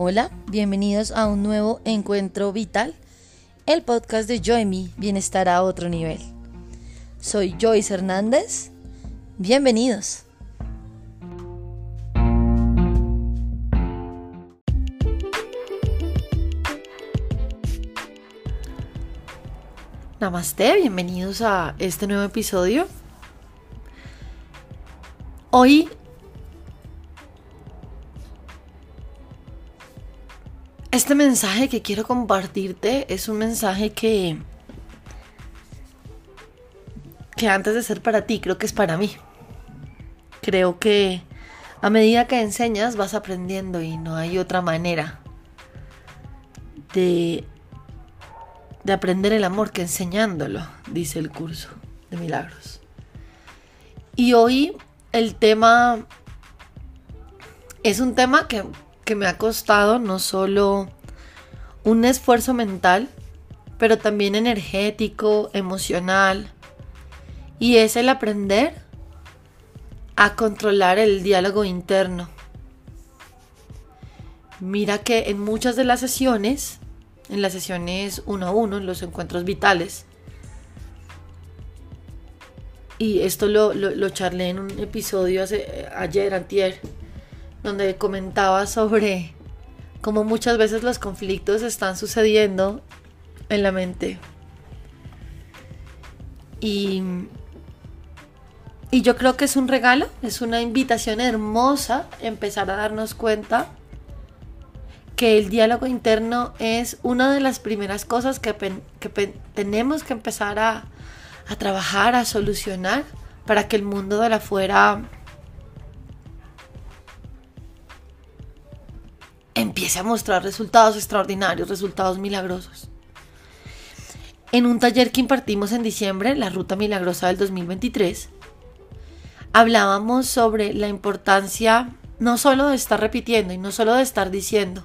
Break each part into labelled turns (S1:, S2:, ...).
S1: Hola, bienvenidos a un nuevo encuentro vital, el podcast de Joy Bienestar a otro nivel. Soy Joyce Hernández. Bienvenidos. Namaste, bienvenidos a este nuevo episodio. Hoy Este mensaje que quiero compartirte es un mensaje que que antes de ser para ti, creo que es para mí. Creo que a medida que enseñas vas aprendiendo y no hay otra manera de de aprender el amor que enseñándolo, dice el curso de milagros. Y hoy el tema es un tema que que me ha costado no solo un esfuerzo mental, pero también energético, emocional, y es el aprender a controlar el diálogo interno. Mira que en muchas de las sesiones, en las sesiones uno a uno, en los encuentros vitales, y esto lo, lo, charlé en un episodio hace, ayer, antier, donde comentaba sobre cómo muchas veces los conflictos están sucediendo en la mente. Y, y yo creo que es un regalo, es una invitación hermosa empezar a darnos cuenta que el diálogo interno es una de las primeras cosas que, que tenemos que empezar a, a trabajar, a solucionar para que el mundo de afuera empiece a mostrar resultados extraordinarios, resultados milagrosos. En un taller que impartimos en diciembre, la Ruta Milagrosa del 2023, hablábamos sobre la importancia no solo de estar repitiendo y no solo de estar diciendo,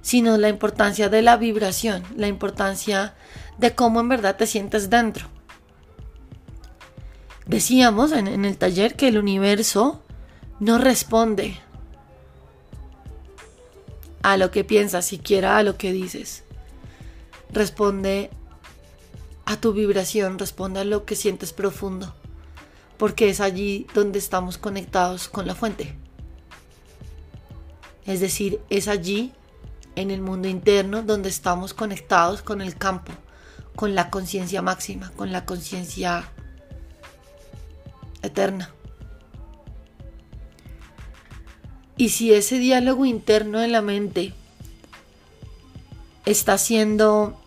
S1: sino la importancia de la vibración, la importancia de cómo en verdad te sientes dentro. Decíamos en, en el taller que el universo no responde a lo que piensas, siquiera a lo que dices. Responde a tu vibración, responde a lo que sientes profundo, porque es allí donde estamos conectados con la fuente. Es decir, es allí, en el mundo interno, donde estamos conectados con el campo, con la conciencia máxima, con la conciencia eterna. Y si ese diálogo interno en la mente está siendo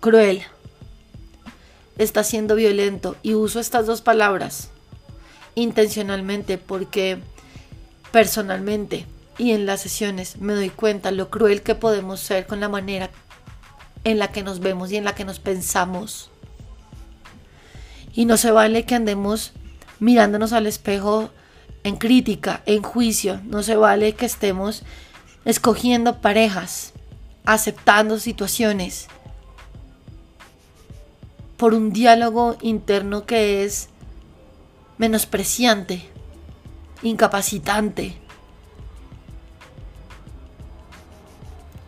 S1: cruel, está siendo violento, y uso estas dos palabras intencionalmente porque personalmente y en las sesiones me doy cuenta lo cruel que podemos ser con la manera en la que nos vemos y en la que nos pensamos. Y no se vale que andemos mirándonos al espejo en crítica, en juicio. No se vale que estemos escogiendo parejas, aceptando situaciones por un diálogo interno que es menospreciante, incapacitante.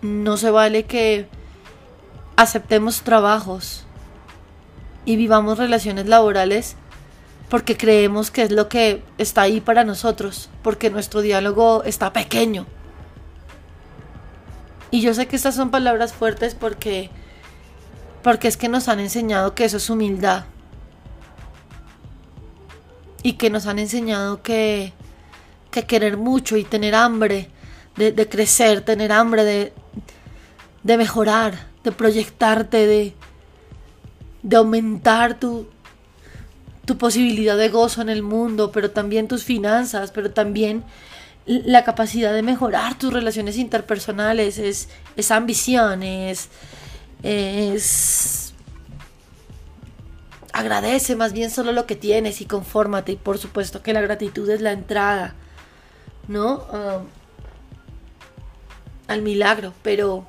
S1: No se vale que aceptemos trabajos y vivamos relaciones laborales porque creemos que es lo que está ahí para nosotros, porque nuestro diálogo está pequeño. Y yo sé que estas son palabras fuertes porque porque es que nos han enseñado que eso es humildad. Y que nos han enseñado que, que querer mucho y tener hambre de, de crecer, tener hambre de, de mejorar, de proyectarte, de, de aumentar tu, tu posibilidad de gozo en el mundo, pero también tus finanzas, pero también la capacidad de mejorar tus relaciones interpersonales, es, es ambición, es, Agradece más bien solo lo que tienes y confórmate. Y por supuesto que la gratitud es la entrada, ¿no? Ah, al milagro, pero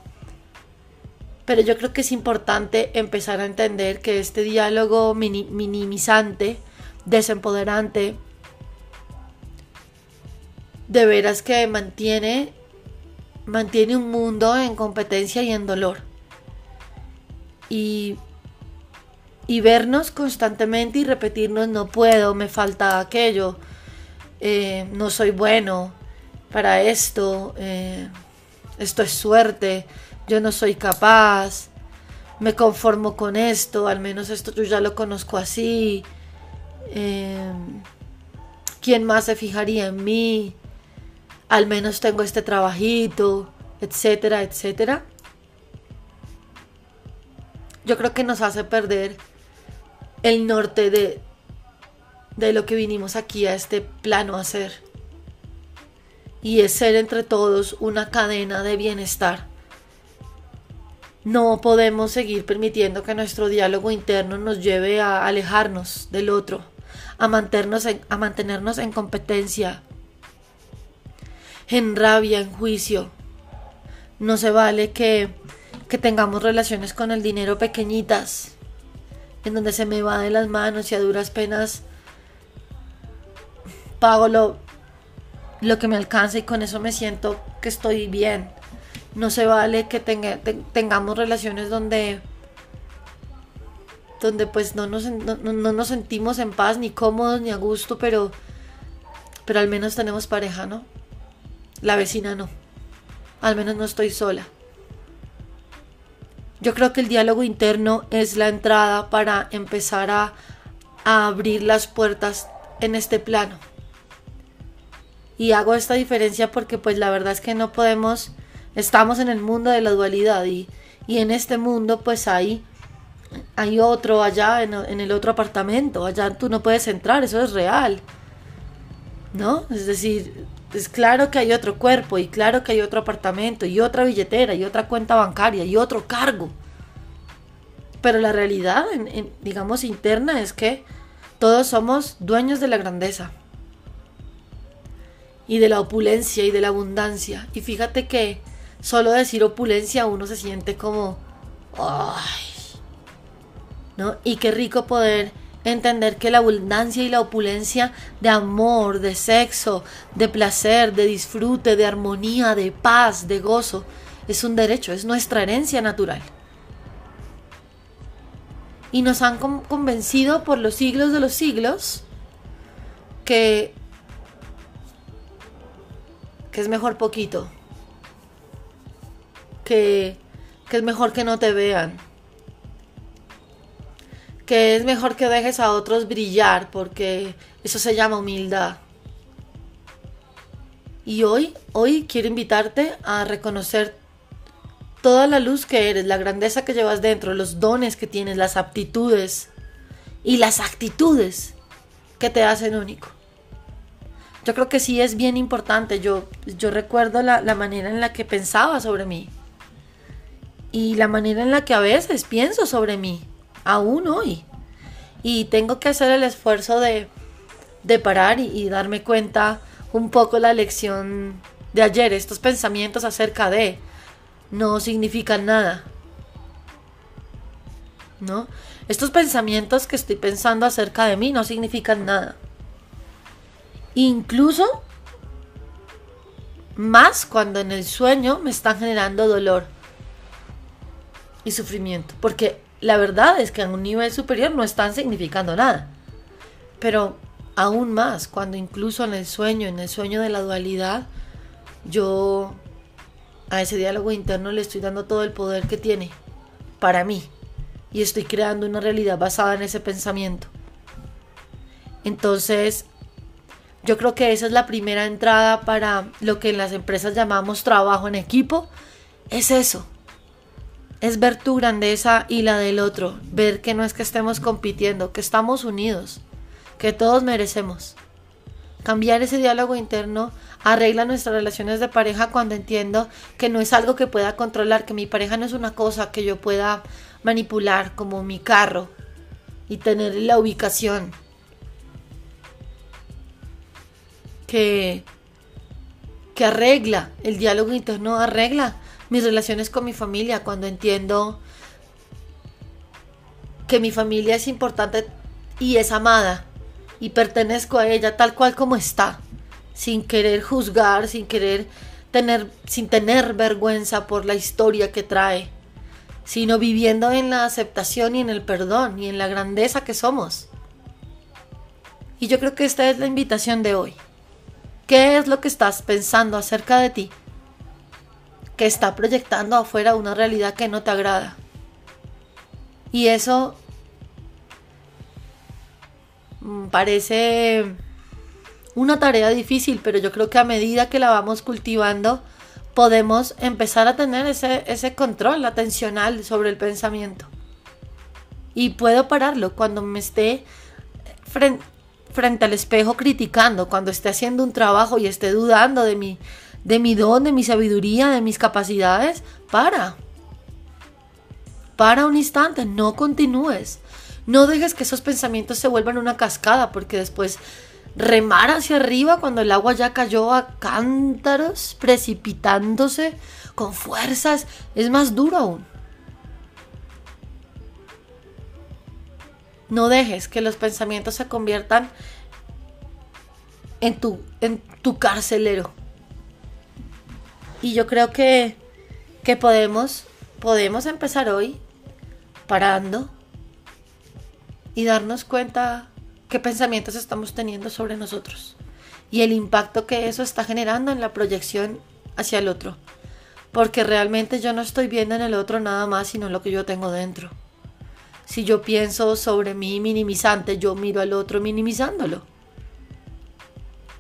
S1: pero yo creo que es importante empezar a entender que este diálogo minimizante, desempoderante, de veras que mantiene mantiene un mundo en competencia y en dolor. Y, y vernos constantemente y repetirnos no puedo, me falta aquello, eh, no soy bueno para esto, eh, esto es suerte, yo no soy capaz, me conformo con esto, al menos esto yo ya lo conozco así. Eh, ¿Quién más se fijaría en mí? Al menos tengo este trabajito, etcétera, etcétera. Yo creo que nos hace perder el norte de, de lo que vinimos aquí a este plano a hacer. Y es ser entre todos una cadena de bienestar. No podemos seguir permitiendo que nuestro diálogo interno nos lleve a alejarnos del otro, a mantenernos en, a mantenernos en competencia, en rabia, en juicio. No se vale que, que tengamos relaciones con el dinero pequeñitas, en donde se me va de las manos y a duras penas pago lo, lo que me alcanza y con eso me siento que estoy bien no se vale que tengamos relaciones donde donde pues no nos, no, nos sentimos en paz ni cómodos ni a gusto, pero pero al menos tenemos pareja, ¿no? La vecina no. Al menos no estoy sola. Yo creo que el diálogo interno es la entrada para empezar a, a abrir las puertas en este plano. Y hago esta diferencia porque pues la verdad es que no podemos Estamos en el mundo de la dualidad y, en este mundo pues hay, hay otro allá en, el otro apartamento, allá tú no puedes entrar, eso es real. ¿No? Es decir, es claro que hay otro cuerpo y claro que hay otro apartamento y otra billetera y otra cuenta bancaria y otro cargo. Pero la realidad, digamos, interna es que todos somos dueños de la grandeza y de la opulencia y de la abundancia. Y fíjate que solo decir opulencia uno se siente como, ay, ¿no? Y qué rico poder entender que la abundancia y la opulencia de amor, de sexo, de placer, de disfrute, de armonía, de paz, de gozo, es un derecho, es nuestra herencia natural. Y nos han convencido por los siglos de los siglos que, que es mejor poquito, que, es mejor que no te vean. Que es mejor que dejes a otros brillar porque eso se llama humildad. Y hoy, hoy quiero invitarte a reconocer toda la luz que eres, la grandeza que llevas dentro, los dones que tienes, las aptitudes y las actitudes que te hacen único. Yo creo que sí es bien importante. Yo, yo recuerdo la, la manera en la que pensaba sobre mí y la manera en la que a veces pienso sobre mí, aún hoy. Y tengo que hacer el esfuerzo de, de parar y, darme cuenta un poco la lección de ayer. Estos pensamientos acerca de no significan nada. ¿No? Estos pensamientos que estoy pensando acerca de mí no significan nada. Incluso más cuando en el sueño me están generando dolor y sufrimiento. Porque la verdad es que a un nivel superior no están significando nada. Pero aún más, cuando incluso en el sueño, en el sueño de la dualidad, yo a ese diálogo interno le estoy dando todo el poder que tiene para mí. Y estoy creando una realidad basada en ese pensamiento. Entonces, yo creo que esa es la primera entrada para lo que en las empresas llamamos trabajo en equipo. Es eso, es ver tu grandeza y la del otro, ver que no es que estemos compitiendo, que estamos unidos, que todos merecemos. Cambiar ese diálogo interno arregla nuestras relaciones de pareja cuando entiendo que no es algo que pueda controlar, que mi pareja no es una cosa que yo pueda manipular como mi carro y tener la ubicación. Que, que arregla el diálogo interno, arregla mis relaciones con mi familia, cuando entiendo que mi familia es importante y es amada y pertenezco a ella tal cual como está, sin querer juzgar, sin querer tener, sin tener vergüenza por la historia que trae, sino viviendo en la aceptación y en el perdón y en la grandeza que somos. Y yo creo que esta es la invitación de hoy. ¿Qué es lo que estás pensando acerca de ti? Que está proyectando afuera una realidad que no te agrada. Y eso mm, parece una tarea difícil, pero yo creo que a medida que la vamos cultivando, podemos empezar a tener ese, ese control atencional sobre el pensamiento. Y puedo pararlo cuando me esté frente, frente al espejo criticando, cuando esté haciendo un trabajo y esté dudando de mi, de mi don, de mi sabiduría, de mis capacidades, para. Para un instante, no continúes. No dejes que esos pensamientos se vuelvan una cascada, porque después remar hacia arriba cuando el agua ya cayó a cántaros, precipitándose con fuerzas, es más duro aún. No dejes que los pensamientos se conviertan en tu, en tu carcelero. Y yo creo que, que podemos, podemos empezar hoy parando y darnos cuenta qué pensamientos estamos teniendo sobre nosotros y el impacto que eso está generando en la proyección hacia el otro. Porque realmente yo no estoy viendo en el otro nada más sino lo que yo tengo dentro. Si yo pienso sobre mí minimizante, yo miro al otro minimizándolo.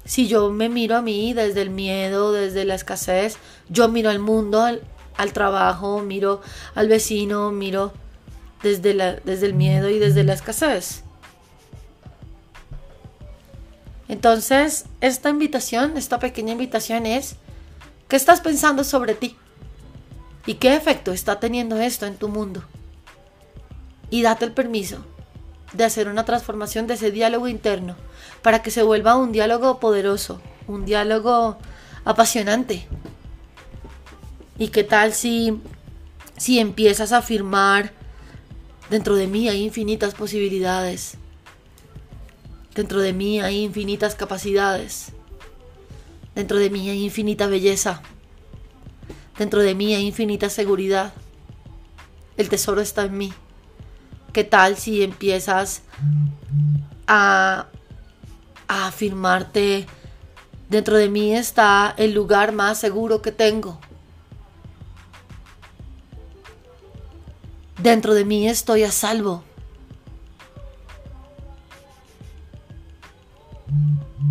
S1: Si yo me miro a mí desde el miedo, desde la escasez, yo miro al mundo, al, trabajo, miro al vecino, miro desde, la, desde el miedo y desde la escasez. Entonces, esta invitación, esta pequeña invitación es, ¿qué estás pensando sobre ti? ¿Y qué efecto está teniendo esto en tu mundo? y date el permiso de hacer una transformación de ese diálogo interno para que se vuelva un diálogo poderoso, un diálogo apasionante. ¿Y qué tal si, si empiezas a afirmar, dentro de mí hay infinitas posibilidades, dentro de mí hay infinitas capacidades, dentro de mí hay infinita belleza, dentro de mí hay infinita seguridad, el tesoro está en mí. ¿Qué tal si empiezas a, afirmarte, dentro de mí está el lugar más seguro que tengo? Dentro de mí estoy a salvo.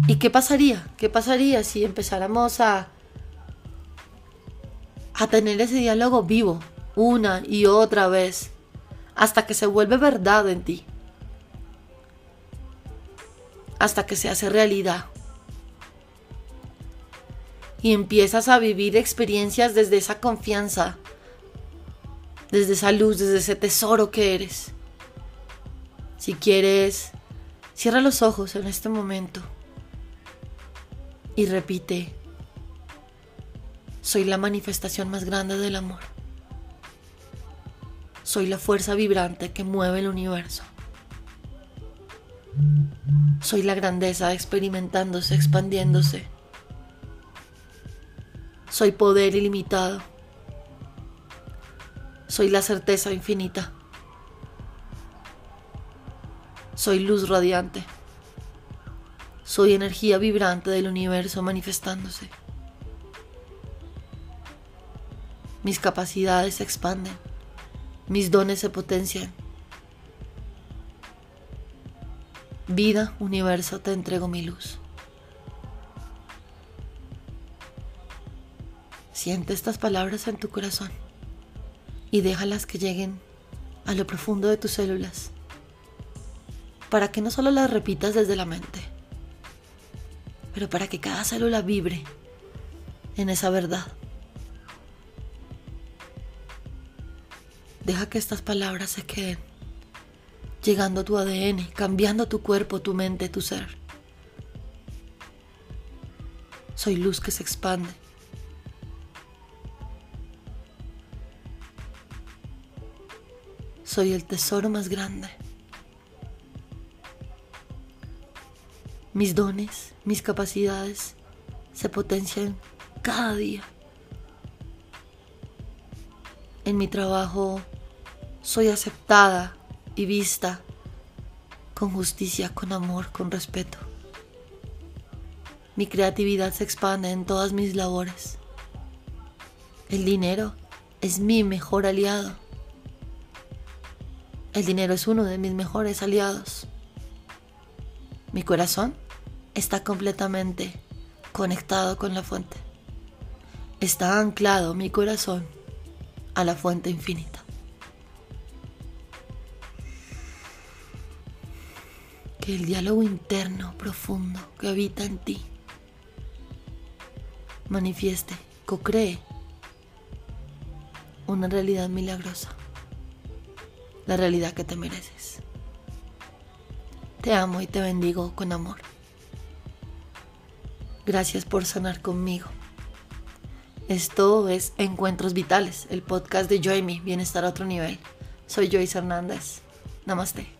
S1: ¿Y qué pasaría? ¿Qué pasaría si empezáramos a, a tener ese diálogo vivo una y otra vez? Hasta que se vuelve verdad en ti, hasta que se hace realidad. Y empiezas a vivir experiencias desde esa confianza, desde esa luz, desde ese tesoro que eres. Si quieres, cierra los ojos en este momento y repite, soy la manifestación más grande del amor. Soy la fuerza vibrante que mueve el universo. Soy la grandeza experimentándose, expandiéndose. Soy poder ilimitado. Soy la certeza infinita. Soy luz radiante. Soy energía vibrante del universo manifestándose. Mis capacidades se expanden mis dones se potencian. Vida, universo, te entrego mi luz. Siente estas palabras en tu corazón y déjalas que lleguen a lo profundo de tus células, para que no solo las repitas desde la mente, pero para que cada célula vibre en esa verdad. Deja que estas palabras se queden, llegando a tu ADN, cambiando tu cuerpo, tu mente, tu ser. Soy luz que se expande. Soy el tesoro más grande. Mis dones, mis capacidades se potencian cada día. En mi trabajo soy aceptada y vista con justicia, con amor, con respeto. Mi creatividad se expande en todas mis labores. El dinero es mi mejor aliado. El dinero es uno de mis mejores aliados. Mi corazón está completamente conectado con la fuente. Está anclado mi corazón a la fuente infinita. El diálogo interno profundo que habita en ti manifieste, co-cree una realidad milagrosa, la realidad que te mereces. Te amo y te bendigo con amor. Gracias por sonar conmigo. Esto es Encuentros Vitales, el podcast de Joy Me, Bienestar a otro nivel. Soy Joyce Hernández. Namaste.